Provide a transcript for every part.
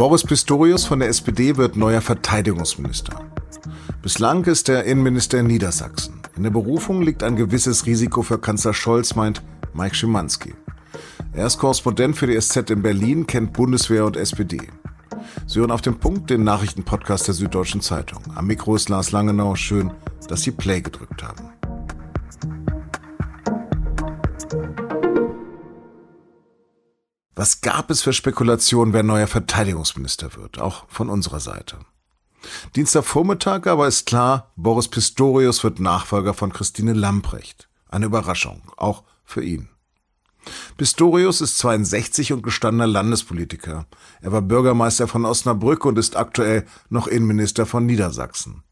Boris Pistorius von der SPD wird neuer Verteidigungsminister. Bislang ist er Innenminister in Niedersachsen. In der Berufung liegt ein gewisses Risiko für Kanzler Scholz, meint Mike Schimanski. Er ist Korrespondent für die SZ in Berlin, kennt Bundeswehr und SPD. Sie hören auf den Punkt den Nachrichtenpodcast der Süddeutschen Zeitung. Am Mikro ist Lars Langenau. Schön, dass Sie Play gedrückt haben. Was gab es für Spekulationen, wer neuer Verteidigungsminister wird, auch von unserer Seite? Dienstagvormittag aber ist klar, Boris Pistorius wird Nachfolger von Christine Lamprecht. Eine Überraschung, auch für ihn. Pistorius ist 62 und gestandener Landespolitiker. Er war Bürgermeister von Osnabrück und ist aktuell noch Innenminister von Niedersachsen.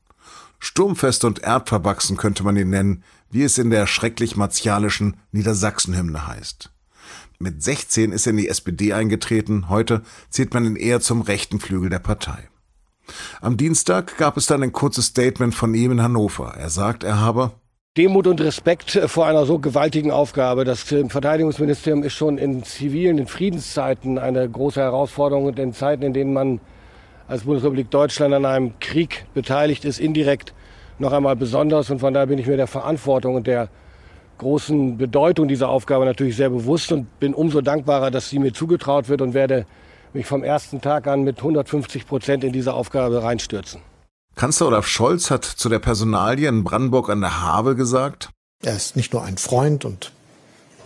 Sturmfest und erbverwachsen könnte man ihn nennen, wie es in der schrecklich martialischen Niedersachsenhymne heißt. Mit 16 ist er in die SPD eingetreten, heute zählt man ihn eher zum rechten Flügel der Partei. Am Dienstag gab es dann ein kurzes Statement von ihm in Hannover. Er sagt, er habe Demut und Respekt vor einer so gewaltigen Aufgabe. Das Verteidigungsministerium ist schon in zivilen, in Friedenszeiten eine große Herausforderung und in Zeiten, in denen man als Bundesrepublik Deutschland an einem Krieg beteiligt ist, indirekt noch einmal besonders. Und von daher bin ich mir der Verantwortung und der großen Bedeutung dieser Aufgabe natürlich sehr bewusst und bin umso dankbarer, dass sie mir zugetraut wird und werde mich vom ersten Tag an mit 150 Prozent in diese Aufgabe reinstürzen. Kanzler Olaf Scholz hat zu der Personalie in Brandenburg an der Havel gesagt, er ist nicht nur ein Freund und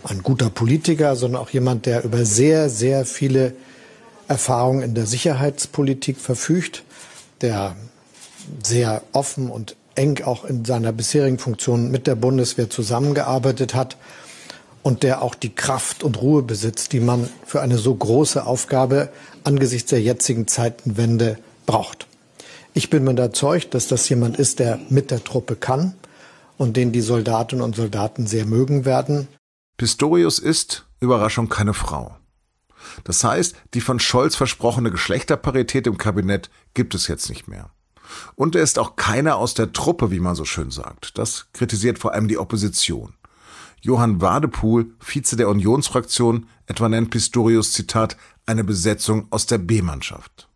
ein guter Politiker, sondern auch jemand, der über sehr, sehr viele Erfahrungen in der Sicherheitspolitik verfügt, der sehr offen und eng auch in seiner bisherigen Funktion mit der Bundeswehr zusammengearbeitet hat und der auch die Kraft und Ruhe besitzt, die man für eine so große Aufgabe angesichts der jetzigen Zeitenwende braucht. Ich bin mir überzeugt, dass das jemand ist, der mit der Truppe kann und den die Soldatinnen und Soldaten sehr mögen werden. Pistorius ist, Überraschung, keine Frau. Das heißt, die von Scholz versprochene Geschlechterparität im Kabinett gibt es jetzt nicht mehr. Und er ist auch keiner aus der Truppe, wie man so schön sagt. Das kritisiert vor allem die Opposition. Johann Wadepool, Vize der Unionsfraktion, etwa nennt Pistorius Zitat eine Besetzung aus der B-Mannschaft.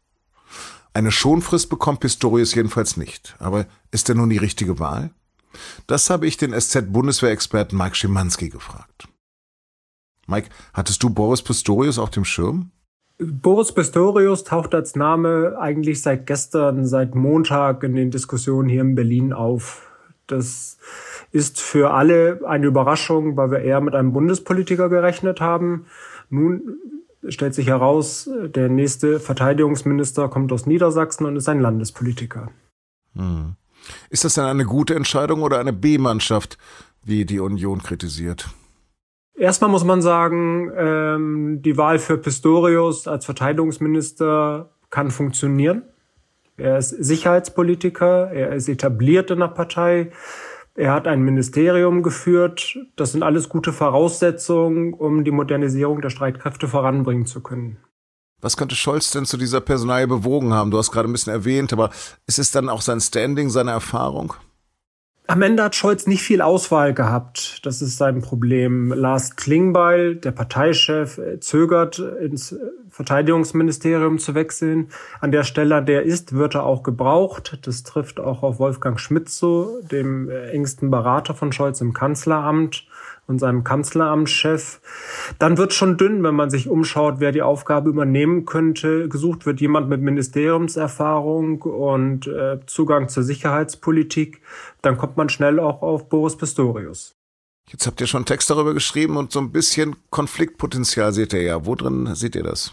Eine Schonfrist bekommt Pistorius jedenfalls nicht. Aber ist er nun die richtige Wahl? Das habe ich den SZ-Bundeswehrexperten Mike Schimanski gefragt. Mike, hattest du Boris Pistorius auf dem Schirm? Boris Pistorius taucht als Name eigentlich seit gestern, seit Montag in den Diskussionen hier in Berlin auf. Das ist für alle eine Überraschung, weil wir eher mit einem Bundespolitiker gerechnet haben. Nun stellt sich heraus, der nächste Verteidigungsminister kommt aus Niedersachsen und ist ein Landespolitiker. Hm. Ist das denn eine gute Entscheidung oder eine B-Mannschaft, wie die Union kritisiert? Erstmal muss man sagen, ähm, die Wahl für Pistorius als Verteidigungsminister kann funktionieren. Er ist Sicherheitspolitiker, er ist etabliert in der Partei, er hat ein Ministerium geführt. Das sind alles gute Voraussetzungen, um die Modernisierung der Streitkräfte voranbringen zu können. Was könnte Scholz denn zu dieser Personalie bewogen haben? Du hast gerade ein bisschen erwähnt, aber ist es dann auch sein Standing, seine Erfahrung? Am Ende hat Scholz nicht viel Auswahl gehabt. Das ist sein Problem. Lars Klingbeil, der Parteichef, zögert ins Verteidigungsministerium zu wechseln. An der Stelle, der ist, wird er auch gebraucht. Das trifft auch auf Wolfgang Schmidt so, dem engsten Berater von Scholz im Kanzleramt und seinem Kanzleramtschef. Dann wird schon dünn, wenn man sich umschaut, wer die Aufgabe übernehmen könnte. Gesucht wird jemand mit Ministeriumserfahrung und äh, Zugang zur Sicherheitspolitik. Dann kommt man schnell auch auf Boris Pistorius. Jetzt habt ihr schon einen Text darüber geschrieben und so ein bisschen Konfliktpotenzial seht ihr ja. Wo drin seht ihr das?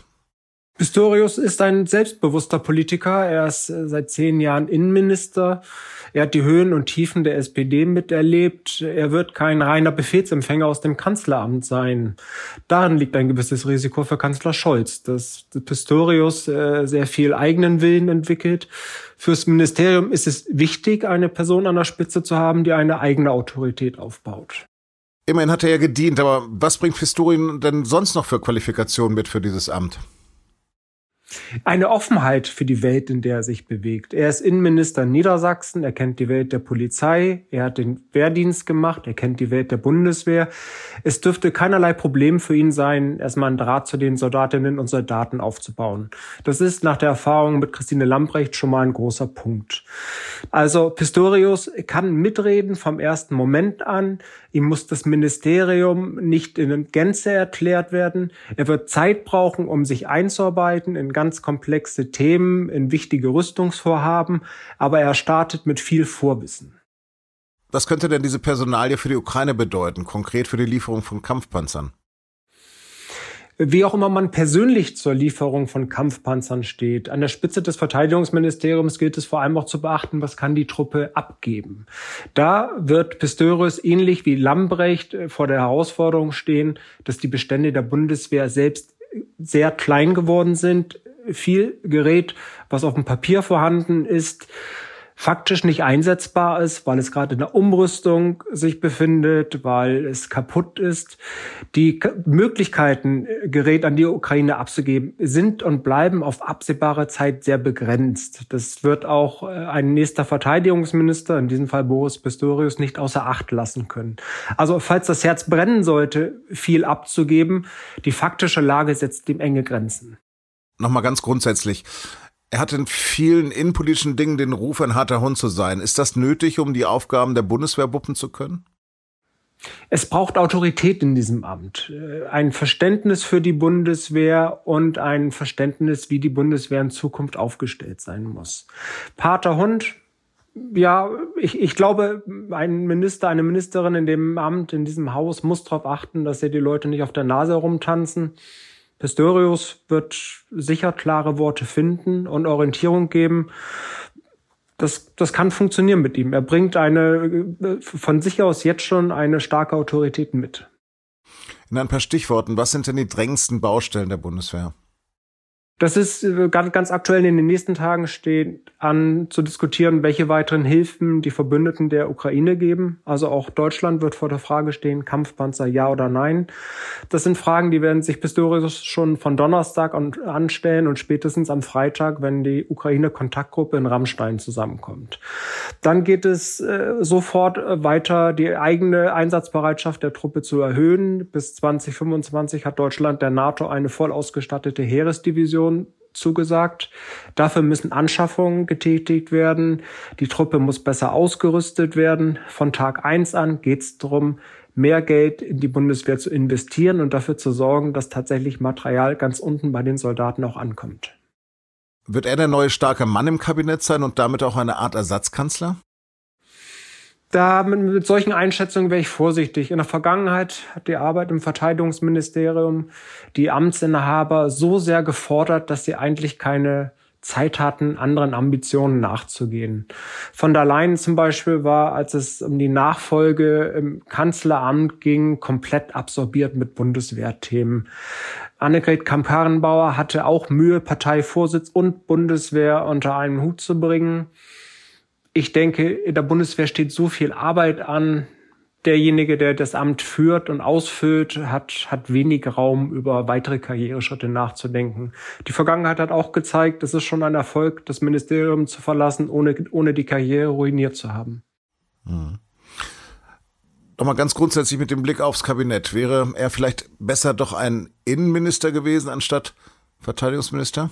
Pistorius ist ein selbstbewusster Politiker. Er ist äh, seit zehn Jahren Innenminister. Er hat die Höhen und Tiefen der SPD miterlebt. Er wird kein reiner Befehlsempfänger aus dem Kanzleramt sein. Darin liegt ein gewisses Risiko für Kanzler Scholz, dass Pistorius äh, sehr viel eigenen Willen entwickelt. Fürs Ministerium ist es wichtig, eine Person an der Spitze zu haben, die eine eigene Autorität aufbaut. Immerhin hat er ja gedient, aber was bringt Pistorius denn sonst noch für Qualifikationen mit für dieses Amt? Eine Offenheit für die Welt, in der er sich bewegt. Er ist Innenminister in Niedersachsen, er kennt die Welt der Polizei, er hat den Wehrdienst gemacht, er kennt die Welt der Bundeswehr. Es dürfte keinerlei Problem für ihn sein, erstmal einen Draht zu den Soldatinnen und Soldaten aufzubauen. Das ist nach der Erfahrung mit Christine Lambrecht schon mal ein großer Punkt. Also Pistorius kann mitreden vom ersten Moment an. Ihm muss das Ministerium nicht in Gänze erklärt werden. Er wird Zeit brauchen, um sich einzuarbeiten in ganz komplexe Themen, in wichtige Rüstungsvorhaben, aber er startet mit viel Vorwissen. Was könnte denn diese Personalie für die Ukraine bedeuten, konkret für die Lieferung von Kampfpanzern? Wie auch immer man persönlich zur Lieferung von Kampfpanzern steht. An der Spitze des Verteidigungsministeriums gilt es vor allem auch zu beachten, was kann die Truppe abgeben. Da wird Pistorius ähnlich wie Lambrecht vor der Herausforderung stehen, dass die Bestände der Bundeswehr selbst sehr klein geworden sind. Viel Gerät, was auf dem Papier vorhanden ist, faktisch nicht einsetzbar ist, weil es gerade in der Umrüstung sich befindet, weil es kaputt ist. Die Möglichkeiten, Gerät an die Ukraine abzugeben, sind und bleiben auf absehbare Zeit sehr begrenzt. Das wird auch äh, ein nächster Verteidigungsminister, in diesem Fall Boris Pistorius, nicht außer Acht lassen können. Also falls das Herz brennen sollte, viel abzugeben, die faktische Lage setzt dem enge Grenzen. Nochmal ganz grundsätzlich. Er hat in vielen innenpolitischen Dingen den Ruf, ein harter Hund zu sein. Ist das nötig, um die Aufgaben der Bundeswehr wuppen zu können? Es braucht Autorität in diesem Amt. Ein Verständnis für die Bundeswehr und ein Verständnis, wie die Bundeswehr in Zukunft aufgestellt sein muss. Pater Hund, ja, ich, ich glaube, ein Minister, eine Ministerin in dem Amt, in diesem Haus muss darauf achten, dass er die Leute nicht auf der Nase herumtanzen. Pistorius wird sicher klare Worte finden und Orientierung geben. Das, das kann funktionieren mit ihm. Er bringt eine, von sich aus jetzt schon eine starke Autorität mit. In ein paar Stichworten, was sind denn die drängendsten Baustellen der Bundeswehr? Das ist äh, ganz, ganz aktuell in den nächsten Tagen steht an zu diskutieren, welche weiteren Hilfen die Verbündeten der Ukraine geben. Also auch Deutschland wird vor der Frage stehen, Kampfpanzer ja oder nein. Das sind Fragen, die werden sich Pistorius schon von Donnerstag anstellen und spätestens am Freitag, wenn die Ukraine-Kontaktgruppe in Rammstein zusammenkommt. Dann geht es äh, sofort weiter, die eigene Einsatzbereitschaft der Truppe zu erhöhen. Bis 2025 hat Deutschland der NATO eine voll ausgestattete Heeresdivision Million zugesagt. Dafür müssen Anschaffungen getätigt werden. Die Truppe muss besser ausgerüstet werden. Von Tag eins an geht es darum, mehr Geld in die Bundeswehr zu investieren und dafür zu sorgen, dass tatsächlich Material ganz unten bei den Soldaten auch ankommt. Wird er der neue starke Mann im Kabinett sein und damit auch eine Art Ersatzkanzler? Da mit, mit solchen Einschätzungen wäre ich vorsichtig. In der Vergangenheit hat die Arbeit im Verteidigungsministerium die Amtsinhaber so sehr gefordert, dass sie eigentlich keine Zeit hatten, anderen Ambitionen nachzugehen. Von der Leyen zum Beispiel war, als es um die Nachfolge im Kanzleramt ging, komplett absorbiert mit Bundeswehrthemen. Annegret Kamp-Karrenbauer hatte auch Mühe, Parteivorsitz und Bundeswehr unter einen Hut zu bringen ich denke, in der Bundeswehr steht so viel Arbeit an. Derjenige, der das Amt führt und ausfüllt, hat, hat wenig Raum, über weitere Karriereschritte nachzudenken. Die Vergangenheit hat auch gezeigt, es ist schon ein Erfolg, das Ministerium zu verlassen, ohne, ohne die Karriere ruiniert zu haben. Hm. Nochmal ganz grundsätzlich mit dem Blick aufs Kabinett. Wäre er vielleicht besser doch ein Innenminister gewesen anstatt Verteidigungsminister?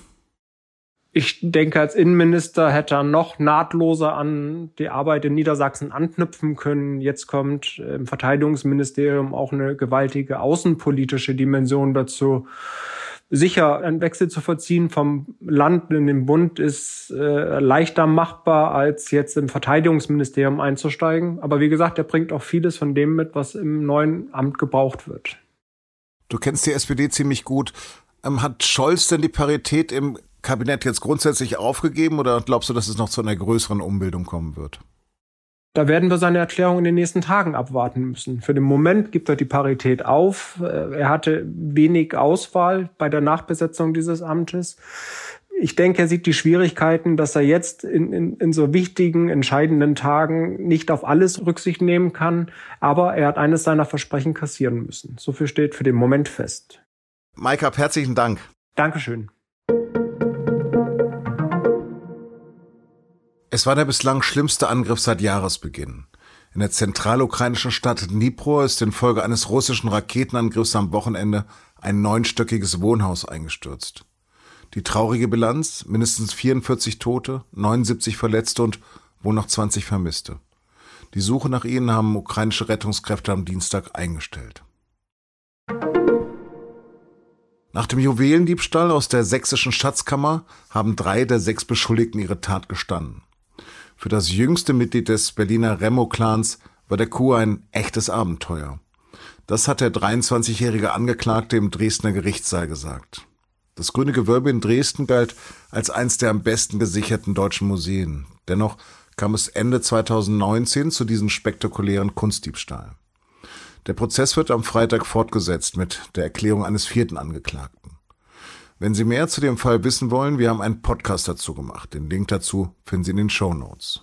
Ich denke, als Innenminister hätte er noch nahtloser an die Arbeit in Niedersachsen anknüpfen können. Jetzt kommt im Verteidigungsministerium auch eine gewaltige außenpolitische Dimension dazu. Sicher, ein Wechsel zu vollziehen vom Land in den Bund ist äh, leichter machbar, als jetzt im Verteidigungsministerium einzusteigen. Aber wie gesagt, er bringt auch vieles von dem mit, was im neuen Amt gebraucht wird. Du kennst die SPD ziemlich gut. Ähm, hat Scholz denn die Parität im Kabinett jetzt grundsätzlich aufgegeben oder glaubst du, dass es noch zu einer größeren Umbildung kommen wird? Da werden wir seine Erklärung in den nächsten Tagen abwarten müssen. Für den Moment gibt er die Parität auf. Äh, er hatte wenig Auswahl bei der Nachbesetzung dieses Amtes. Ich denke, er sieht die Schwierigkeiten, dass er jetzt in, in, in so wichtigen, entscheidenden Tagen nicht auf alles Rücksicht nehmen kann. Aber er hat eines seiner Versprechen kassieren müssen. So viel steht für den Moment fest. Mike, herzlichen Dank. Dankeschön. Es war der bislang schlimmste Angriff seit Jahresbeginn. In der zentralukrainischen Stadt Dnipro ist infolge eines russischen Raketenangriffs am Wochenende ein neunstöckiges Wohnhaus eingestürzt. Die traurige Bilanz, mindestens 44 Tote, 79 Verletzte und wohl noch 20 Vermisste. Die Suche nach ihnen haben ukrainische Rettungskräfte am Dienstag eingestellt. Nach dem Juwelendiebstahl aus der sächsischen Schatzkammer haben drei der sechs Beschuldigten ihre Tat gestanden. Für das jüngste Mitglied des Berliner Remo-Clans war der Coup ein echtes Abenteuer. Das hat der 23-jährige Angeklagte im Dresdner Gerichtssaal gesagt. Das Grüne Gewölbe in Dresden galt als eins der am besten gesicherten deutschen Museen. Dennoch kam es Ende 2019 zu diesem spektakulären Kunstdiebstahl. Der Prozess wird am Freitag fortgesetzt mit der Erklärung eines vierten Angeklagten. Wenn Sie mehr zu dem Fall wissen wollen, wir haben einen Podcast dazu gemacht. Den Link dazu finden Sie in den Show Notes.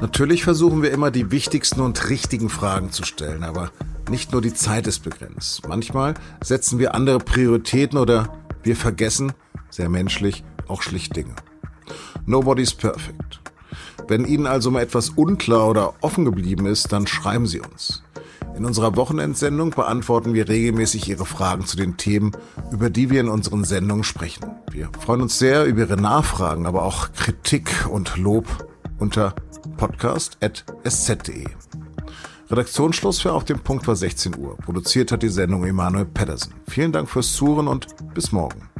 Natürlich versuchen wir immer die wichtigsten und richtigen Fragen zu stellen, aber nicht nur die Zeit ist begrenzt. Manchmal setzen wir andere Prioritäten oder wir vergessen, sehr menschlich, auch schlicht Dinge. Nobody's perfect. Wenn Ihnen also mal etwas unklar oder offen geblieben ist, dann schreiben Sie uns. In unserer Wochenendsendung beantworten wir regelmäßig Ihre Fragen zu den Themen, über die wir in unseren Sendungen sprechen. Wir freuen uns sehr über Ihre Nachfragen, aber auch Kritik und Lob unter podcast.sz.de. Redaktionsschluss für Auf dem Punkt war 16 Uhr. Produziert hat die Sendung Emanuel Pedersen. Vielen Dank fürs Zuhören und bis morgen.